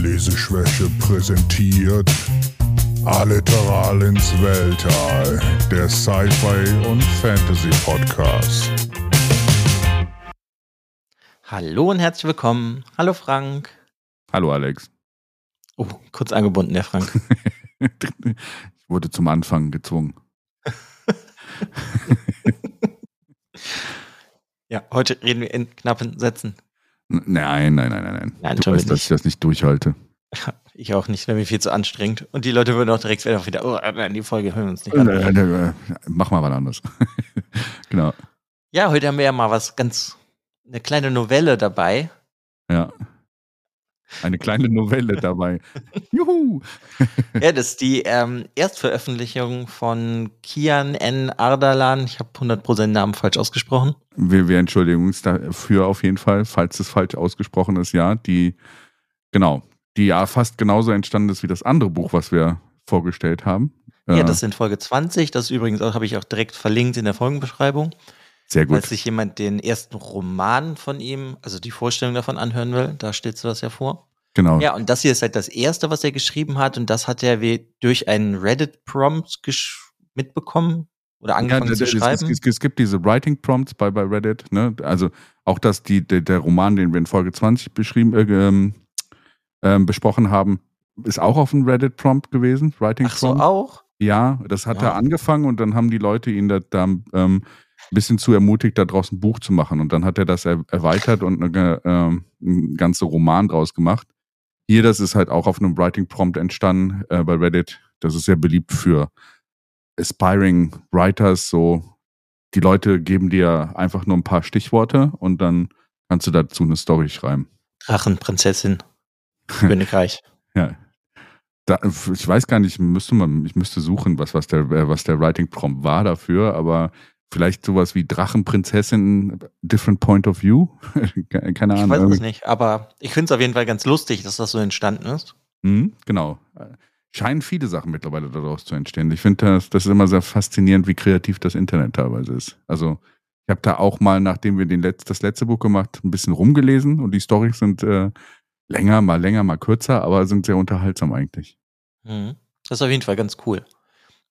Leseschwäche präsentiert Alliteral ins Weltall, der Sci-Fi und Fantasy Podcast. Hallo und herzlich willkommen. Hallo Frank. Hallo Alex. Oh, kurz angebunden, der Frank. ich wurde zum Anfang gezwungen. ja, heute reden wir in knappen Sätzen. Nein, nein, nein, nein, nein. Nein, du weißt, dass ich das nicht durchhalte. Ich auch nicht, wäre mir viel zu anstrengend. Und die Leute würden auch direkt wieder, oh, nein, die Folge hören wir uns nicht an. Äh, mach mal was anderes. genau. Ja, heute haben wir ja mal was ganz, eine kleine Novelle dabei. Ja. Eine kleine Novelle dabei. Juhu! ja, das ist die ähm, Erstveröffentlichung von Kian N. Ardalan. Ich habe 100% den Namen falsch ausgesprochen. Wir, wir entschuldigen uns dafür auf jeden Fall, falls es falsch ausgesprochen ist, ja. Die, genau, die ja fast genauso entstanden ist wie das andere Buch, was wir vorgestellt haben. Ja, äh, das sind Folge 20. Das übrigens habe ich auch direkt verlinkt in der Folgenbeschreibung. Sehr gut. Falls sich jemand den ersten Roman von ihm, also die Vorstellung davon anhören will, da steht so das ja vor. Genau. Ja, und das hier ist halt das erste, was er geschrieben hat, und das hat er wie durch einen Reddit-Prompt mitbekommen oder angefangen ja, zu schreiben. Es, es, es, gibt diese Writing-Prompts bei, bei Reddit, ne? Also auch das, die, der, der Roman, den wir in Folge 20 beschrieben, äh, ähm, besprochen haben, ist auch auf einem Reddit-Prompt gewesen. Writing-Prompt. Ach so, auch? Ja, das hat ja. er angefangen und dann haben die Leute ihn da, da ähm, ein bisschen zu ermutigt, da draußen ein Buch zu machen. Und dann hat er das er erweitert und eine, äh, ein ganzer Roman draus gemacht. Hier, das ist halt auch auf einem Writing Prompt entstanden äh, bei Reddit. Das ist sehr beliebt für aspiring Writers. So, die Leute geben dir einfach nur ein paar Stichworte und dann kannst du dazu eine Story schreiben. Drachen, Prinzessin, Königreich. ja. Da, ich weiß gar nicht, müsste man, ich müsste suchen, was, was der, was der Writing Prompt war dafür, aber Vielleicht sowas wie Drachenprinzessin, Different Point of View? Keine Ahnung. Ich weiß es nicht, aber ich finde es auf jeden Fall ganz lustig, dass das so entstanden ist. Mhm, genau. Scheinen viele Sachen mittlerweile daraus zu entstehen. Ich finde das, das ist immer sehr faszinierend, wie kreativ das Internet teilweise ist. Also ich habe da auch mal, nachdem wir den Letz-, das letzte Buch gemacht, ein bisschen rumgelesen und die Storys sind äh, länger, mal länger, mal kürzer, aber sind sehr unterhaltsam eigentlich. Mhm. Das ist auf jeden Fall ganz cool.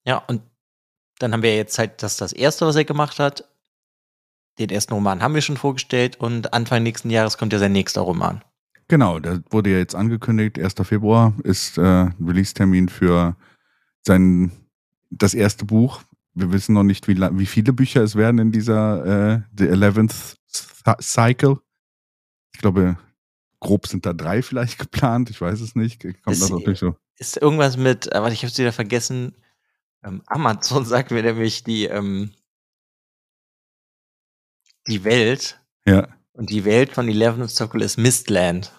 Ja, und dann haben wir jetzt halt das, das erste, was er gemacht hat. Den ersten Roman haben wir schon vorgestellt und Anfang nächsten Jahres kommt ja sein nächster Roman. Genau, da wurde ja jetzt angekündigt, 1. Februar ist äh, Release-Termin für sein das erste Buch. Wir wissen noch nicht, wie, wie viele Bücher es werden in dieser äh, The Eleventh Cycle. Ich glaube, grob sind da drei vielleicht geplant. Ich weiß es nicht. Kommt ist, das natürlich so. Ist irgendwas mit, aber ich habe es wieder vergessen, ähm, Amazon sagt mir nämlich die, ähm, die Welt. Ja. Und die Welt von Eleventh Circle ist Mistland.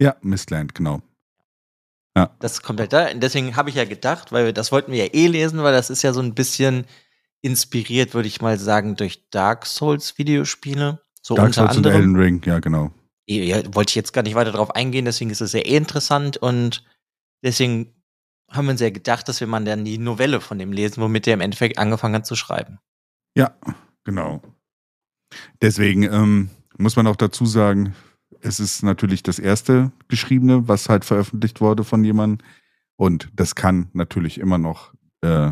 Ja, Mistland, genau. Ja. Das kommt halt da. Deswegen habe ich ja gedacht, weil wir, das wollten wir ja eh lesen, weil das ist ja so ein bisschen inspiriert, würde ich mal sagen, durch Dark Souls Videospiele. So Dark unter Souls anderem. und Elden Ring, ja, genau. Ja, wollte ich jetzt gar nicht weiter darauf eingehen, deswegen ist es ja eh interessant und deswegen haben wir uns ja gedacht, dass wir mal dann die Novelle von dem lesen, womit er im Endeffekt angefangen hat zu schreiben. Ja, genau. Deswegen ähm, muss man auch dazu sagen, es ist natürlich das erste geschriebene, was halt veröffentlicht wurde von jemandem. Und das kann natürlich immer noch äh,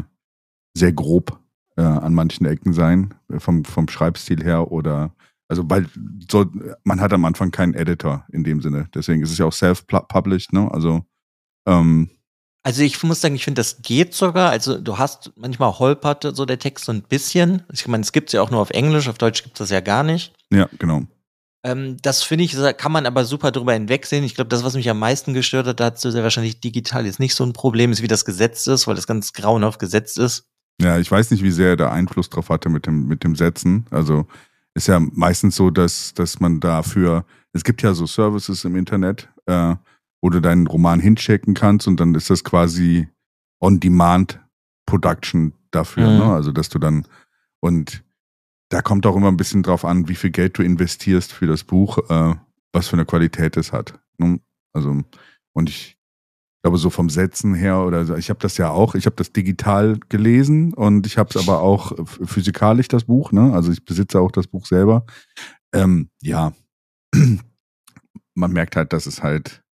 sehr grob äh, an manchen Ecken sein, vom, vom Schreibstil her oder also weil so, man hat am Anfang keinen Editor in dem Sinne. Deswegen ist es ja auch self-published, ne? Also ähm, also ich muss sagen, ich finde, das geht sogar. Also du hast manchmal holpert so der Text so ein bisschen. Ich meine, es gibt es ja auch nur auf Englisch, auf Deutsch gibt es das ja gar nicht. Ja, genau. Ähm, das finde ich, kann man aber super drüber hinwegsehen. Ich glaube, das, was mich am meisten gestört hat, dazu sehr wahrscheinlich digital jetzt nicht so ein Problem ist, wie das gesetzt ist, weil das ganz grauenhaft gesetzt ist. Ja, ich weiß nicht, wie sehr er da Einfluss drauf hatte mit dem, mit dem Setzen. Also ist ja meistens so, dass, dass man dafür, es gibt ja so Services im Internet, äh, wo du deinen Roman hinschicken kannst und dann ist das quasi On-Demand-Production dafür. Mhm. Ne? Also, dass du dann und da kommt auch immer ein bisschen drauf an, wie viel Geld du investierst für das Buch, äh, was für eine Qualität es hat. Ne? Also, und ich glaube, so vom Setzen her oder ich habe das ja auch, ich habe das digital gelesen und ich habe es aber auch physikalisch, das Buch, ne? Also ich besitze auch das Buch selber. Ähm, ja, man merkt halt, dass es halt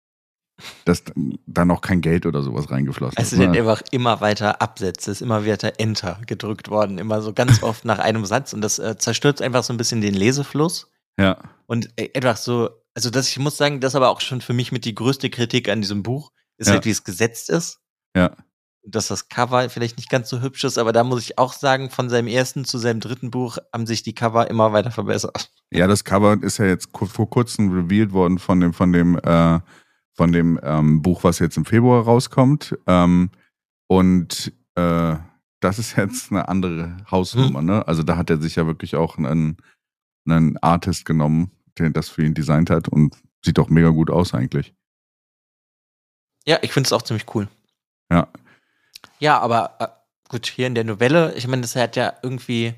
dass da noch kein Geld oder sowas reingeflossen ist. der hat ne? einfach immer weiter Absätze, ist immer weiter Enter gedrückt worden, immer so ganz oft nach einem Satz und das äh, zerstört einfach so ein bisschen den Lesefluss Ja, und äh, einfach so, also das, ich muss sagen, das aber auch schon für mich mit die größte Kritik an diesem Buch, ist Ja. halt, wie es gesetzt ist. ja, dass das Cover vielleicht nicht ganz so hübsch ist, aber da muss ich auch sagen, von seinem ersten zu seinem dritten Buch haben sich die Cover immer weiter verbessert. ja. Das Cover ist ja jetzt vor kurzem revealed worden von dem, von dem, äh, von dem ähm, Buch, was jetzt im Februar rauskommt. Ähm, und äh, das ist jetzt eine andere Hausnummer, ne? Also da hat er sich ja wirklich auch einen, einen Artist genommen, der das für ihn designt hat und sieht auch mega gut aus eigentlich. Ja, ich finde es auch ziemlich cool. Ja. Ja, aber äh, gut, hier in der Novelle, ich meine, das hat ja irgendwie,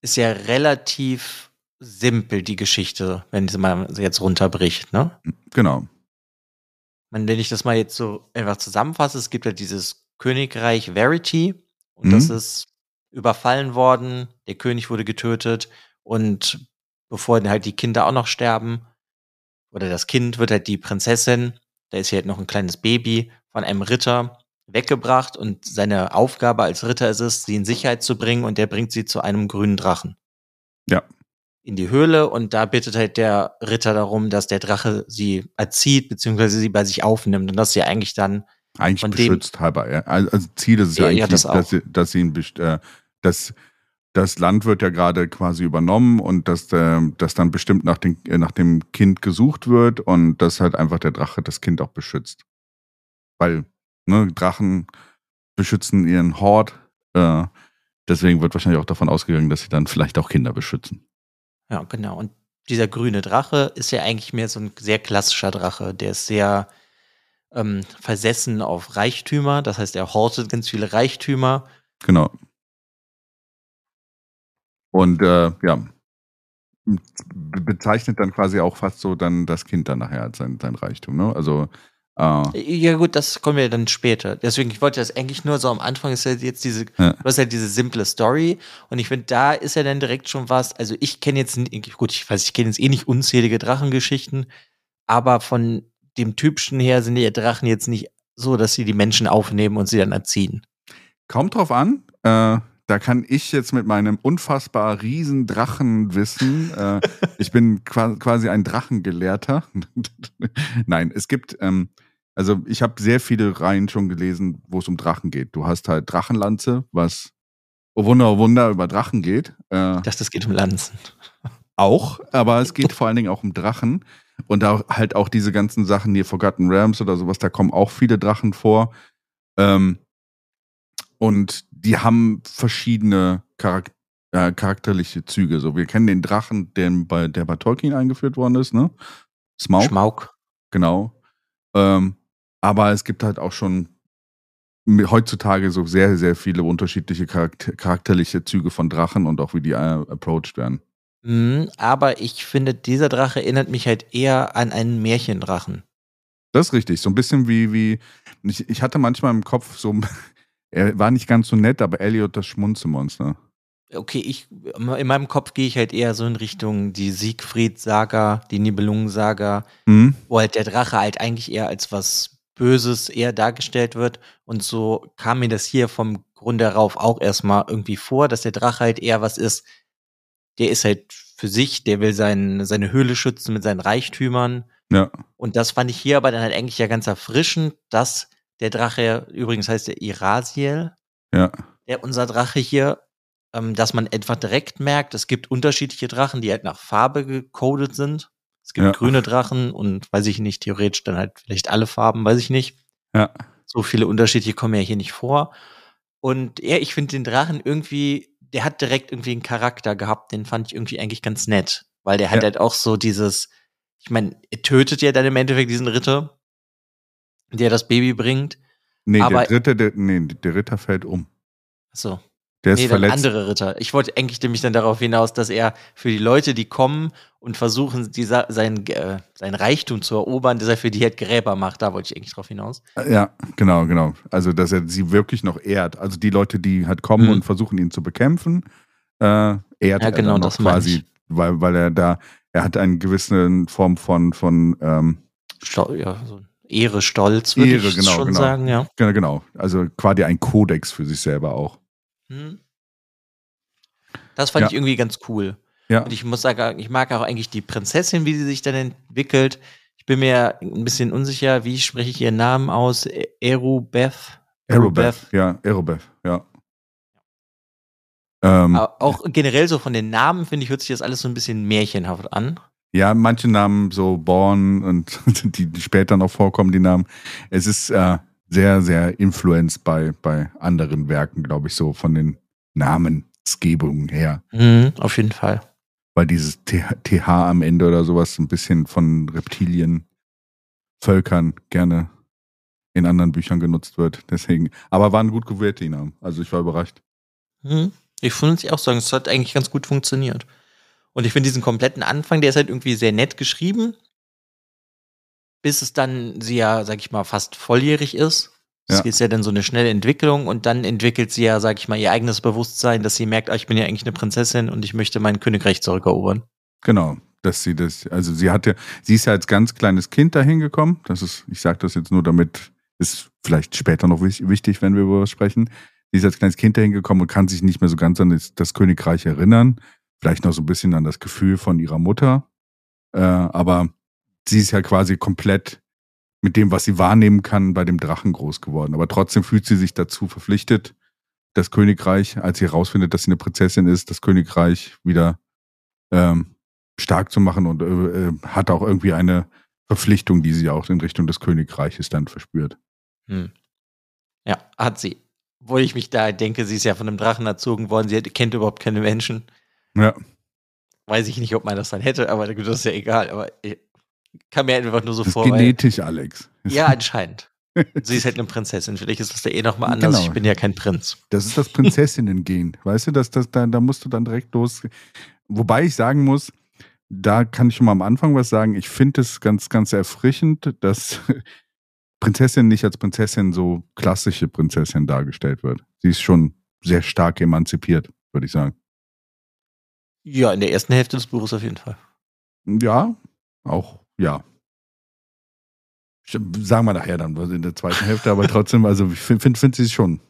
ist ja relativ simpel, die Geschichte, wenn man sie jetzt runterbricht, ne? Genau. Wenn ich das mal jetzt so einfach zusammenfasse, es gibt ja dieses Königreich Verity und Mhm. das ist überfallen worden, der König wurde getötet und bevor dann halt die Kinder auch noch sterben, oder das Kind wird halt die Prinzessin, da ist hier halt noch ein kleines Baby von einem Ritter weggebracht und seine Aufgabe als Ritter ist es, sie in Sicherheit zu bringen und der bringt sie zu einem grünen Drachen. Ja. In die Höhle und da bittet halt der Ritter darum, dass der Drache sie erzieht, beziehungsweise sie bei sich aufnimmt und das ist ja eigentlich dann, Eigentlich Von dem- beschützt halber. Ja. Also also Ziel ist es ja, Ja, eigentlich, das dass, sie, dass sie ihn äh, dass das Land wird ja gerade quasi übernommen und dass, äh, dass dann bestimmt nach, den, äh, nach dem Kind gesucht wird und dass halt einfach der Drache das Kind auch beschützt. Weil ne, Drachen beschützen ihren Hort. Äh, deswegen wird wahrscheinlich auch davon ausgegangen, dass sie dann vielleicht auch Kinder beschützen. Ja genau. Und dieser grüne Drache ist ja eigentlich mehr so ein sehr klassischer Drache, der ist sehr ähm, versessen auf Reichtümer, das heißt, er hortet ganz viele Reichtümer Genau. Und äh, ja, be- bezeichnet dann quasi auch fast so dann das Kind dann nachher als sein, sein Reichtum. Ne? Also äh, Ja gut, das kommen wir dann später. Deswegen, ich wollte das eigentlich nur so am Anfang ist ja jetzt diese, Ja. du hast ja diese simple Story und ich finde, da ist ja dann direkt schon was, also ich kenne jetzt, gut, ich weiß, ich kenne jetzt eh nicht unzählige Drachengeschichten, aber von dem Typischen her sind die Drachen jetzt nicht so, dass sie die Menschen aufnehmen und sie dann erziehen. kommt drauf an. Äh, da kann ich jetzt mit meinem unfassbar riesen Drachenwissen, äh, ich bin qua- quasi ein Drachengelehrter. Nein, es gibt, ähm, also ich habe sehr viele Reihen schon gelesen, wo es um Drachen geht. Du hast halt Drachenlanze, was, oh Wunder, oh Wunder, über Drachen geht. Äh, Ich dachte, es geht um Lanzen. auch, aber es geht vor allen Dingen auch um Drachen. Und da halt auch diese ganzen Sachen hier, Forgotten Realms oder sowas, da kommen auch viele Drachen vor. Ähm, und die haben verschiedene Charak äh, charakterliche Züge. So, wir kennen den Drachen, der bei, der bei Tolkien eingeführt worden ist, ne? Smaug, Schmauk. genau. Ähm, aber es gibt halt auch schon heutzutage so sehr, sehr viele unterschiedliche charakter charakterliche Züge von Drachen und auch wie die äh, approached werden. Mhm, aber ich finde, dieser Drache erinnert mich halt eher an einen Märchendrachen. Das ist richtig. So ein bisschen wie, wie ich, ich hatte manchmal im Kopf so, er war nicht ganz so nett, aber Elliot das Schmunzelmonster. Okay, ich in meinem Kopf gehe ich halt eher so in Richtung die Siegfried-Saga, die Nibelungen-Saga, Mhm. wo halt der Drache halt eigentlich eher als was Böses eher dargestellt wird. Und so kam mir das hier vom Grund darauf auch erstmal irgendwie vor, dass der Drache halt eher was ist, der ist halt für sich, der will sein, seine Höhle schützen mit seinen Reichtümern. Ja. Und das fand ich hier aber dann halt eigentlich ja ganz erfrischend, dass der Drache, übrigens heißt der Irasiel, Ja. der unser Drache hier, ähm, dass man einfach direkt merkt, es gibt unterschiedliche Drachen, die halt nach Farbe gecodet sind. Es gibt Ja. grüne Drachen und weiß ich nicht, theoretisch dann halt vielleicht alle Farben, weiß ich nicht. Ja. So viele unterschiedliche kommen ja hier nicht vor. Und ja, ich finde den Drachen irgendwie, der hat direkt irgendwie einen Charakter gehabt, den fand ich irgendwie eigentlich ganz nett. Weil der hat Ja. halt auch so dieses, ich meine, er tötet ja dann im Endeffekt diesen Ritter, der das Baby bringt. Nee, Aber- der dritte, der, nee, der Ritter fällt um. Achso, Der ist nee, verletzt. andere Ritter. Ich wollte eigentlich nämlich dann darauf hinaus, dass er für die Leute, die kommen und versuchen, dieser, sein, äh, sein Reichtum zu erobern, dass er für die halt Gräber macht. Da wollte ich eigentlich drauf hinaus. Ja, genau, genau. Also, dass er sie wirklich noch ehrt. Also die Leute, die halt kommen Mhm. und versuchen, ihn zu bekämpfen, äh, ehrt Ja, er genau, dann noch quasi, weil, weil er da, er hat eine gewisse Form von, von ähm, Stau, ja, so Ehre, Stolz, würde ich genau, schon genau. sagen, ja. Genau, genau. Also quasi ein Kodex für sich selber auch. Hm. Das fand Ja. ich irgendwie ganz cool. Ja. Und ich muss sagen, ich mag auch eigentlich die Prinzessin, wie sie sich dann entwickelt. Ich bin mir ein bisschen unsicher, wie spreche ich ihren Namen aus? E- Erubeth? Aerobeth, ja, Aerobeth, ja. Ähm, Au- Auch generell so von den Namen, finde ich, hört sich das alles so ein bisschen märchenhaft an. Ja, manche Namen so Born und die, die später noch vorkommen, die Namen. Es ist äh, sehr, sehr influenced bei, bei anderen Werken, glaube ich, so von den Namensgebungen her. Mhm, auf jeden Fall. Weil dieses TH, TH am Ende oder sowas ein bisschen von Reptilien, Völkern gerne in anderen Büchern genutzt wird. Deswegen, aber waren gut gewählte die Namen. Also ich war überrascht. Mhm. Ich würde es auch sagen, es hat eigentlich ganz gut funktioniert. Und ich finde diesen kompletten Anfang, der ist halt irgendwie sehr nett geschrieben. Bis es dann sie ja, sag ich mal, fast volljährig ist. Das Ja. ist ja dann so eine schnelle Entwicklung und dann entwickelt sie ja, sag ich mal, ihr eigenes Bewusstsein, dass sie merkt, ah, ich bin ja eigentlich eine Prinzessin und ich möchte mein Königreich zurückerobern. Genau, dass sie das, also sie hatte, sie ist ja als ganz kleines Kind dahin gekommen. Das ist, ich sage das jetzt nur, damit ist vielleicht später noch wich- wichtig, wenn wir über was sprechen. Sie ist als kleines Kind dahin gekommen und kann sich nicht mehr so ganz an das, das Königreich erinnern. Vielleicht noch so ein bisschen an das Gefühl von ihrer Mutter. Äh, aber sie ist ja quasi komplett mit dem, was sie wahrnehmen kann, bei dem Drachen groß geworden. Aber trotzdem fühlt sie sich dazu verpflichtet, das Königreich, als sie herausfindet, dass sie eine Prinzessin ist, das Königreich wieder ähm, stark zu machen und äh, äh, hat auch irgendwie eine Verpflichtung, die sie auch in Richtung des Königreiches dann verspürt. Hm. Ja, hat sie. Wo ich mich da denke, sie ist ja von einem Drachen erzogen worden, sie kennt überhaupt keine Menschen. Ja, Weiß ich nicht, ob man das dann hätte, aber das ist ja egal. Aber kann mir einfach nur so das vor. weil- genetisch, Alex. Ja, anscheinend. Sie ist halt eine Prinzessin. Vielleicht ist das da eh nochmal anders. Genau. Ich bin ja kein Prinz. Das ist das Prinzessinnen-Gen. Weißt du, das, das, da, da musst du dann direkt los. Wobei ich sagen muss, da kann ich schon mal am Anfang was sagen. Ich finde es ganz, ganz erfrischend, dass Prinzessin nicht als Prinzessin so klassische Prinzessin dargestellt wird. Sie ist schon sehr stark emanzipiert, würde ich sagen. Ja, in der ersten Hälfte des Buches auf jeden Fall. Ja, auch, ja. Sagen wir nachher dann, in der zweiten Hälfte, aber trotzdem, also ich finde find, find sie schon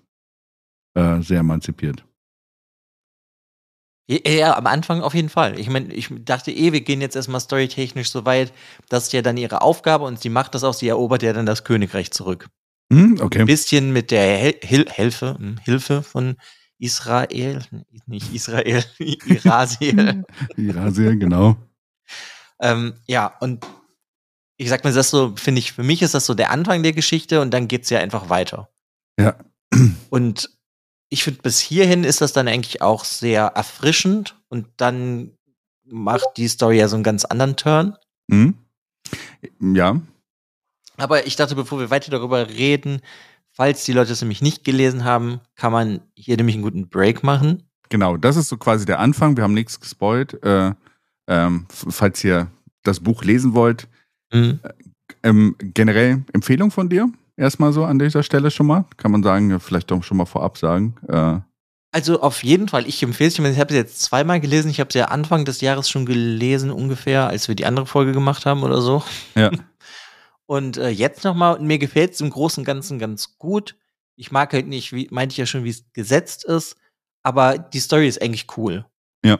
äh, sehr emanzipiert. Ja, ja, am Anfang auf jeden Fall. Ich meine, ich dachte eh, wir gehen jetzt erstmal storytechnisch so weit, das ist ja dann ihre Aufgabe und sie macht das auch, sie erobert ja dann das Königreich zurück. Hm, okay. Ein bisschen mit der Hel Hil Hilfe, hm, Hilfe von Israel, nicht Israel, Irasiel. Irasiel, genau. Ähm, ja, und ich sag mal, das so, finde ich, für mich ist das so der Anfang der Geschichte und dann geht's ja einfach weiter. Ja. Und ich finde, bis hierhin ist das dann eigentlich auch sehr erfrischend und dann macht die Story ja so einen ganz anderen Turn. Hm? Ja, Aber ich dachte, bevor wir weiter darüber reden, falls die Leute es nämlich nicht gelesen haben, kann man hier nämlich einen guten Break machen. genau. Das ist so quasi der Anfang. Wir haben nichts gespoilt. Äh, ähm, falls ihr das Buch lesen wollt, Mhm. ähm, generell Empfehlung von dir? Erstmal so an dieser Stelle schon mal. Kann man sagen, vielleicht doch schon mal vorab sagen. Äh, Also auf jeden Fall, ich empfehle es. Ich, ich habe es jetzt zweimal gelesen. Ich habe es ja Anfang des Jahres schon gelesen, ungefähr, als wir die andere Folge gemacht haben oder so. Ja. Und äh, jetzt nochmal, mir gefällt es im Großen und Ganzen ganz gut. Ich mag halt nicht, wie meinte ich ja schon, wie es gesetzt ist, aber die Story ist eigentlich cool. Ja.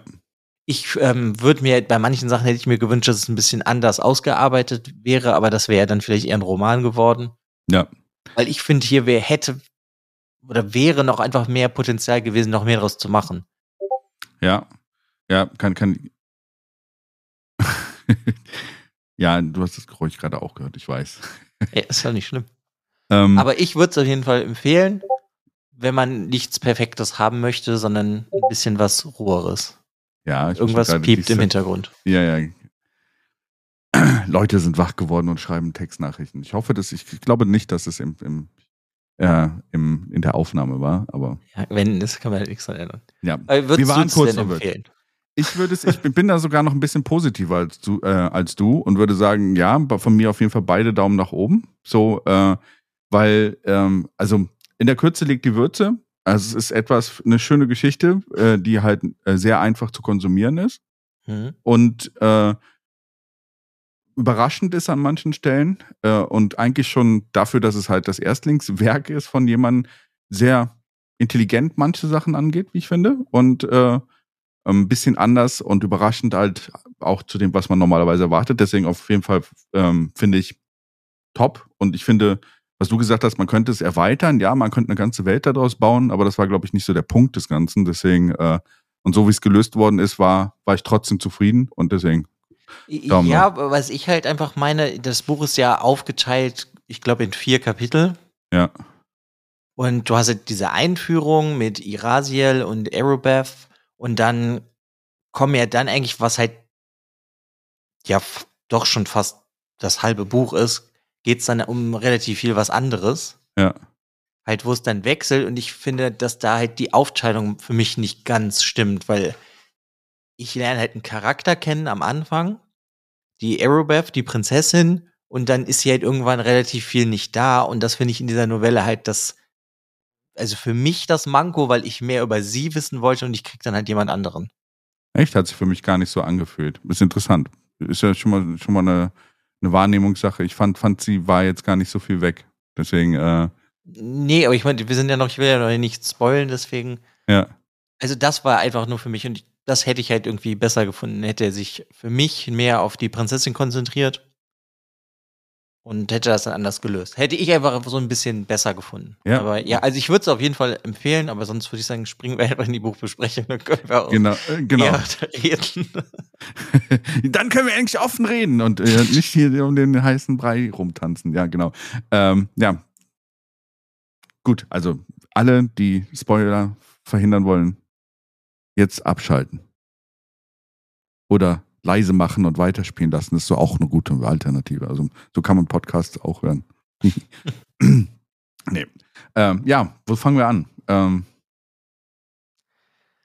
Ich ähm, würde mir, bei manchen Sachen hätte ich mir gewünscht, dass es ein bisschen anders ausgearbeitet wäre, aber das wäre ja dann vielleicht eher ein Roman geworden. Ja. Weil ich finde, hier wär, hätte oder wäre noch einfach mehr Potenzial gewesen, noch mehr daraus zu machen. ja. Ja, kann, kann. ja, du hast das Geräusch gerade auch gehört, ich weiß. Ja, ist ja nicht schlimm. Ähm, Aber ich würde es auf jeden Fall empfehlen, wenn man nichts Perfektes haben möchte, sondern ein bisschen was Ruheres. Ja, ich Irgendwas piept im Hintergrund. Ja, ja. Leute sind wach geworden und schreiben Textnachrichten. Ich hoffe, dass ich, ich glaube nicht, dass es im, im, äh, im, in der Aufnahme war, aber Ja, wenn, das kann man halt nichts ändern. ja. Aber Wir waren kurz empfehlen? Ich würde es, ich bin- bin da sogar noch ein bisschen positiver als du, äh, als du und würde sagen, ja, von mir auf jeden Fall beide Daumen nach oben. So, äh, weil, ähm, also in der Kürze liegt die Würze. Also es ist etwas, eine schöne Geschichte, äh, die halt äh, sehr einfach zu konsumieren ist. Hm? Und äh, überraschend ist an manchen Stellen äh, und eigentlich schon dafür, dass es halt das Erstlingswerk ist von jemandem, sehr intelligent manche Sachen angeht, wie ich finde. Und äh, ein bisschen anders und überraschend halt auch zu dem, was man normalerweise erwartet. Deswegen auf jeden Fall ähm, finde ich top. Und ich finde, was du gesagt hast, man könnte es erweitern. Ja, man könnte eine ganze Welt daraus bauen, aber das war, glaube ich, nicht so der Punkt des Ganzen. Deswegen, äh, und so wie es gelöst worden ist, war, war ich trotzdem zufrieden und deswegen. Daumen ja, noch. was ich halt einfach meine, das Buch ist ja aufgeteilt, ich glaube, in vier Kapitel. Ja. Und du hast halt diese Einführung mit Irasiel und Arubeth und dann kommen ja dann eigentlich, was halt ja doch schon fast das halbe Buch ist, geht's dann um relativ viel was anderes. Ja. Halt, wo es dann wechselt und ich finde, dass da halt die Aufteilung für mich nicht ganz stimmt, weil ich lerne halt einen Charakter kennen am Anfang, die Arrowbeth, die Prinzessin, und dann ist sie halt irgendwann relativ viel nicht da und das finde ich in dieser Novelle halt das also für mich das Manko, weil ich mehr über sie wissen wollte und ich krieg dann halt jemand anderen. Echt? Hat sich für mich gar nicht so angefühlt. Ist interessant. Ist ja schon mal, schon mal eine, eine Wahrnehmungssache. Ich fand, fand, sie war jetzt gar nicht so viel weg. Deswegen, äh. Nee, aber ich meine, wir sind ja noch, ich will ja noch nicht spoilen, deswegen. Ja. Also das war einfach nur für mich und das hätte ich halt irgendwie besser gefunden, hätte er sich für mich mehr auf die Prinzessin konzentriert und hätte das dann anders gelöst. Hätte ich einfach so ein bisschen besser gefunden. Ja. Aber ja, also ich würde es auf jeden Fall empfehlen, aber sonst würde ich sagen, springen wir einfach in die Buchbesprechung, dann können wir auch genau, äh, genau. reden. dann können wir eigentlich offen reden und äh, nicht hier um den heißen Brei rumtanzen. Ja, genau. Ähm, ja. Gut, also alle, die Spoiler verhindern wollen, jetzt abschalten. Oder leise machen und weiterspielen lassen, ist so auch eine gute Alternative. Also so kann man Podcasts auch hören. nee. Ähm, ja, wo fangen wir an? Ähm,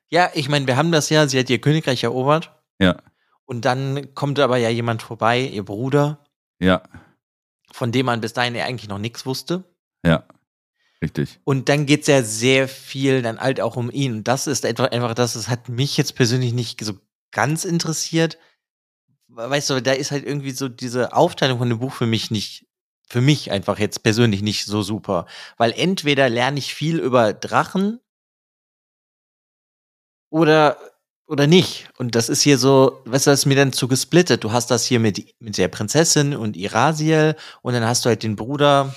ja, ich meine, wir haben das ja, sie hat ihr Königreich erobert. Ja. Und dann kommt aber ja jemand vorbei, ihr Bruder. Ja. Von dem man bis dahin ja eigentlich noch nichts wusste. Ja. Richtig. Und dann geht es ja sehr viel dann halt auch um ihn. Und das ist einfach, einfach das, das hat mich jetzt persönlich nicht so ganz interessiert, weißt du, da ist halt irgendwie so diese Aufteilung von dem Buch für mich nicht, für mich einfach jetzt persönlich nicht so super. Weil entweder lerne ich viel über Drachen oder, oder nicht. Und das ist hier so, weißt du, das ist mir dann zu gesplittet. Du hast das hier mit, mit der Prinzessin und Irasiel und dann hast du halt den Bruder,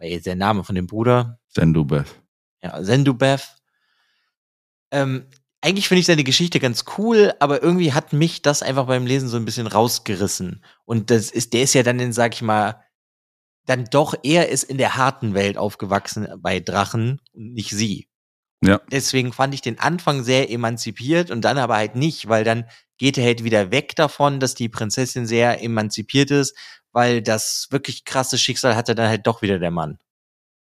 jetzt der Name von dem Bruder. Sendubeth. Ja, Sendubeth. Ähm, eigentlich finde ich seine Geschichte ganz cool, aber irgendwie hat mich das einfach beim Lesen so ein bisschen rausgerissen. Und das ist, der ist ja dann in, sag ich mal, dann doch, er ist in der harten Welt aufgewachsen bei Drachen und nicht sie. Ja. Deswegen fand ich den Anfang sehr emanzipiert und dann aber halt nicht, weil dann geht er halt wieder weg davon, dass die Prinzessin sehr emanzipiert ist, weil das wirklich krasse Schicksal hatte dann halt doch wieder der Mann.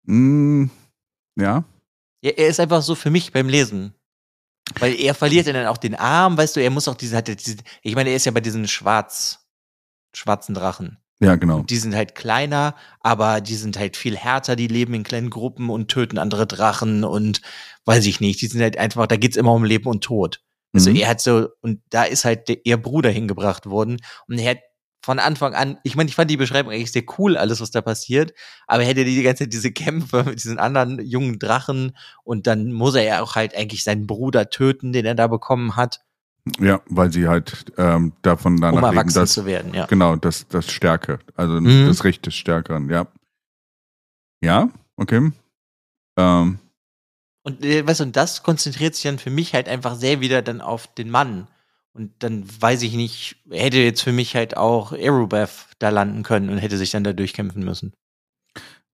Mm, ja. ja. Er ist einfach so für mich beim Lesen weil er verliert dann auch den Arm, weißt du, er muss auch diese, hat diese ich meine, er ist ja bei diesen schwarz, schwarzen Drachen. Ja, genau. Und die sind halt kleiner, aber die sind halt viel härter, die leben in kleinen Gruppen und töten andere Drachen und weiß ich nicht, die sind halt einfach, da geht's immer um Leben und Tod. Also mhm. er hat so, und da ist halt der, ihr Bruder hingebracht worden und er hat von Anfang an, ich meine, ich fand die Beschreibung eigentlich sehr cool, alles, was da passiert, aber hätte er die ganze Zeit diese Kämpfe mit diesen anderen jungen Drachen und dann muss er ja auch halt eigentlich seinen Bruder töten, den er da bekommen hat. Ja, weil sie halt ähm, davon danach um erwachsen leben, dass, zu werden, ja. Genau, das, das Stärke, also mhm. das Recht des Stärkeren, ja. Ja, okay. Ähm. Und äh, weißt du, und das konzentriert sich dann für mich halt einfach sehr wieder dann auf den Mann. Und dann weiß ich nicht, hätte jetzt für mich halt auch Aerobeth da landen können und hätte sich dann da durchkämpfen müssen.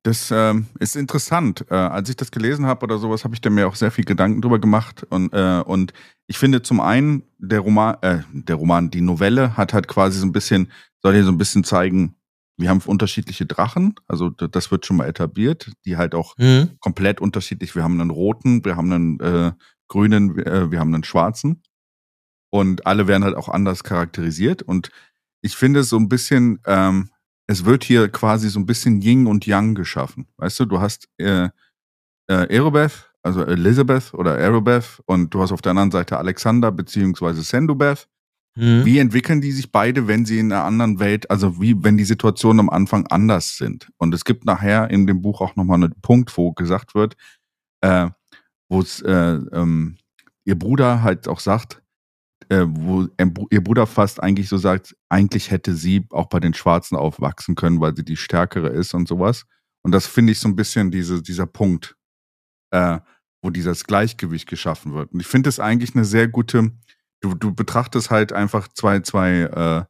Das ähm, ist interessant. Äh, als ich das gelesen habe oder sowas, habe ich da mir auch sehr viel Gedanken drüber gemacht. Und, äh, und ich finde zum einen, der Roman, äh, der Roman, die Novelle hat halt quasi so ein bisschen, soll hier so ein bisschen zeigen, wir haben unterschiedliche Drachen, also das wird schon mal etabliert, die halt auch mhm. komplett unterschiedlich. Wir haben einen roten, wir haben einen äh, grünen, äh, wir haben einen schwarzen. Und alle werden halt auch anders charakterisiert. Und ich finde so ein bisschen, ähm, es wird hier quasi so ein bisschen Yin und Yang geschaffen. Weißt du, du hast äh, äh, Aerobeth, also Elizabeth oder Aerobeth, und du hast auf der anderen Seite Alexander beziehungsweise Sendubeth. Hm? Wie entwickeln die sich beide, wenn sie in einer anderen Welt, also wie, wenn die Situationen am Anfang anders sind? Und es gibt nachher in dem Buch auch nochmal einen Punkt, wo gesagt wird, äh, wo es äh, ähm, ihr Bruder halt auch sagt, äh, wo ihr Bruder fast eigentlich so sagt, eigentlich hätte sie auch bei den Schwarzen aufwachsen können, weil sie die Stärkere ist und sowas. Und das finde ich so ein bisschen diese, dieser Punkt, äh, wo dieses Gleichgewicht geschaffen wird. Und ich finde es eigentlich eine sehr gute, du, du betrachtest halt einfach zwei, zwei, äh,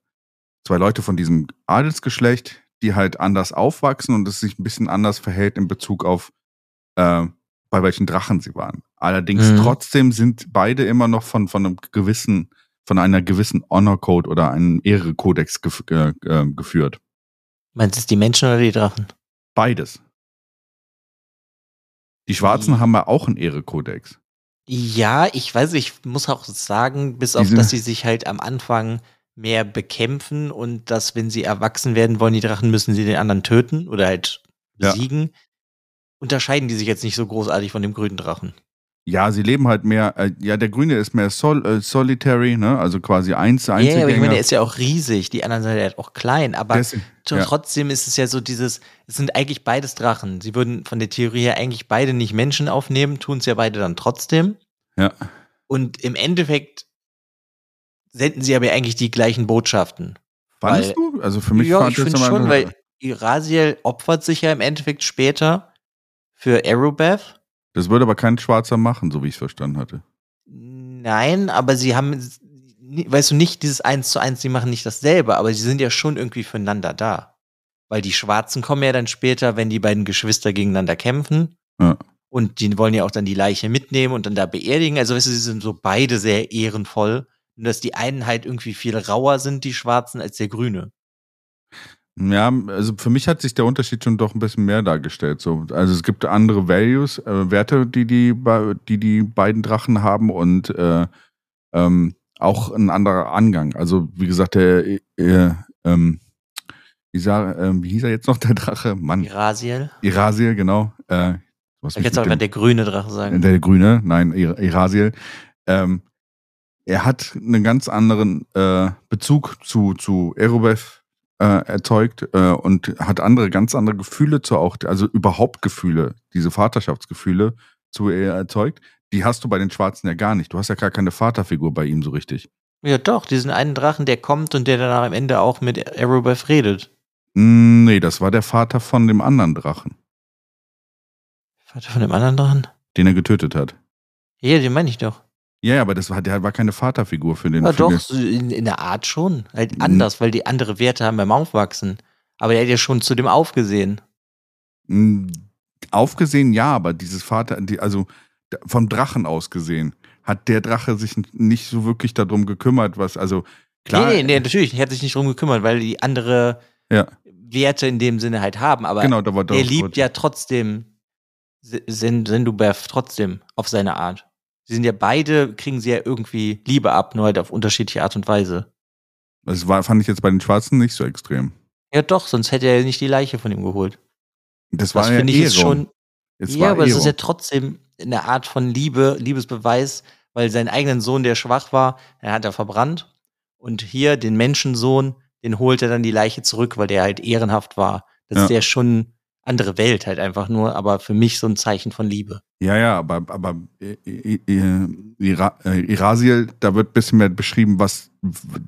zwei Leute von diesem Adelsgeschlecht, die halt anders aufwachsen und es sich ein bisschen anders verhält in Bezug auf, äh, bei welchen Drachen sie waren. Allerdings Mhm. trotzdem sind beide immer noch von, von einem gewissen, von einer gewissen Honor Code oder einem Ehrekodex gef äh, geführt. Meinst du es die Menschen oder die Drachen? Beides. Die Schwarzen Wie? haben ja auch einen Ehrekodex. Ja, ich weiß, ich muss auch sagen, bis auf, dass sie sich halt am Anfang mehr bekämpfen und dass, wenn sie erwachsen werden wollen, die Drachen, müssen sie den anderen töten oder halt Ja. Unterscheiden die sich jetzt nicht so großartig von dem grünen Drachen. Ja, sie leben halt mehr, äh, ja, der Grüne ist mehr sol äh, solitary, ne? Also quasi eins, Ja, aber ich meine, der ist ja auch riesig, die anderen sind halt auch klein, aber Der ist- tr- ja. trotzdem ist es ja so dieses, es sind eigentlich beides Drachen. Sie würden von der Theorie her eigentlich beide nicht Menschen aufnehmen, tun es ja beide dann trotzdem. Ja. Und im Endeffekt senden sie aber eigentlich die gleichen Botschaften. Fandest weil- du? Also für mich ja, fand ich das finde schon, weil Irasiel opfert sich ja im Endeffekt später für Arrowbeth. Das würde aber kein Schwarzer machen, so wie ich es verstanden hatte. Nein, aber sie haben, weißt du, nicht dieses Eins zu Eins, sie machen nicht dasselbe, aber sie sind ja schon irgendwie füreinander da. Weil die Schwarzen kommen ja dann später, wenn die beiden Geschwister gegeneinander kämpfen. Ja. Und die wollen ja auch dann die Leiche mitnehmen und dann da beerdigen. Also, weißt du, sie sind so beide sehr ehrenvoll. Nur, dass die einen halt irgendwie viel rauer sind, die Schwarzen, als der Grüne. Ja, also für mich hat sich der Unterschied schon doch ein bisschen mehr dargestellt. So, also es gibt andere Values, äh, Werte, die die, die die beiden Drachen haben und äh, ähm, auch ein anderer Angang. Also wie gesagt, der äh, ähm, wie, sa- ähm, wie hieß er jetzt noch der Drache? Mann, Irasiel. Irasiel, genau. Äh, was Ich jetzt aber der grüne Drache sagen. der Grüne, nein, Ir- Irasiel. Ähm, er hat einen ganz anderen äh, Bezug zu, zu Erobeth äh, erzeugt äh, und hat andere, ganz andere Gefühle zu auch, also überhaupt Gefühle, diese Vaterschaftsgefühle zu er erzeugt. Die hast du bei den Schwarzen ja gar nicht. Du hast ja gar keine Vaterfigur bei ihm so richtig. Ja, doch, diesen einen Drachen, der kommt und der dann am Ende auch mit Arrowbeth redet. Mm, Nee, das war der Vater von dem anderen Drachen, Vater von dem anderen Drachen? den er getötet hat. Ja, den meine ich doch. Ja, ja, aber das war, der war keine Vaterfigur für den. Ja, doch, in, in der Art schon. Halt Mhm. anders, weil die andere Werte haben beim Aufwachsen. Aber der hat ja schon zu dem aufgesehen. Mm, Aufgesehen ja, aber dieses Vater, die, also vom Drachen aus gesehen, hat der Drache sich nicht so wirklich darum gekümmert, was, also klar. nee, nee, nee, natürlich. Er hat sich nicht drum gekümmert, weil die andere Ja. Werte in dem Sinne halt haben. Aber genau, da war er doch- liebt ja trotzdem S- Sen- Sendubeth trotzdem auf seine Art. Sie sind ja beide, kriegen sie ja irgendwie Liebe ab, nur halt auf unterschiedliche Art und Weise. Das war, fand ich jetzt bei den Schwarzen nicht so extrem. Ja, doch, sonst hätte er ja nicht die Leiche von ihm geholt. Das war Das ja finde ich Ehrung. ist schon. Es ja, aber es ist Ehrung. ja trotzdem eine Art von Liebe, Liebesbeweis, weil seinen eigenen Sohn, der schwach war, er hat er verbrannt. Und hier den Menschensohn, den holt er dann die Leiche zurück, weil der halt ehrenhaft war. Das Ja. ist ja schon andere Welt halt einfach nur, aber für mich so ein Zeichen von Liebe. Ja, ja, aber, aber äh, äh, äh, Ira, äh, Irasiel, da wird ein bisschen mehr beschrieben, was,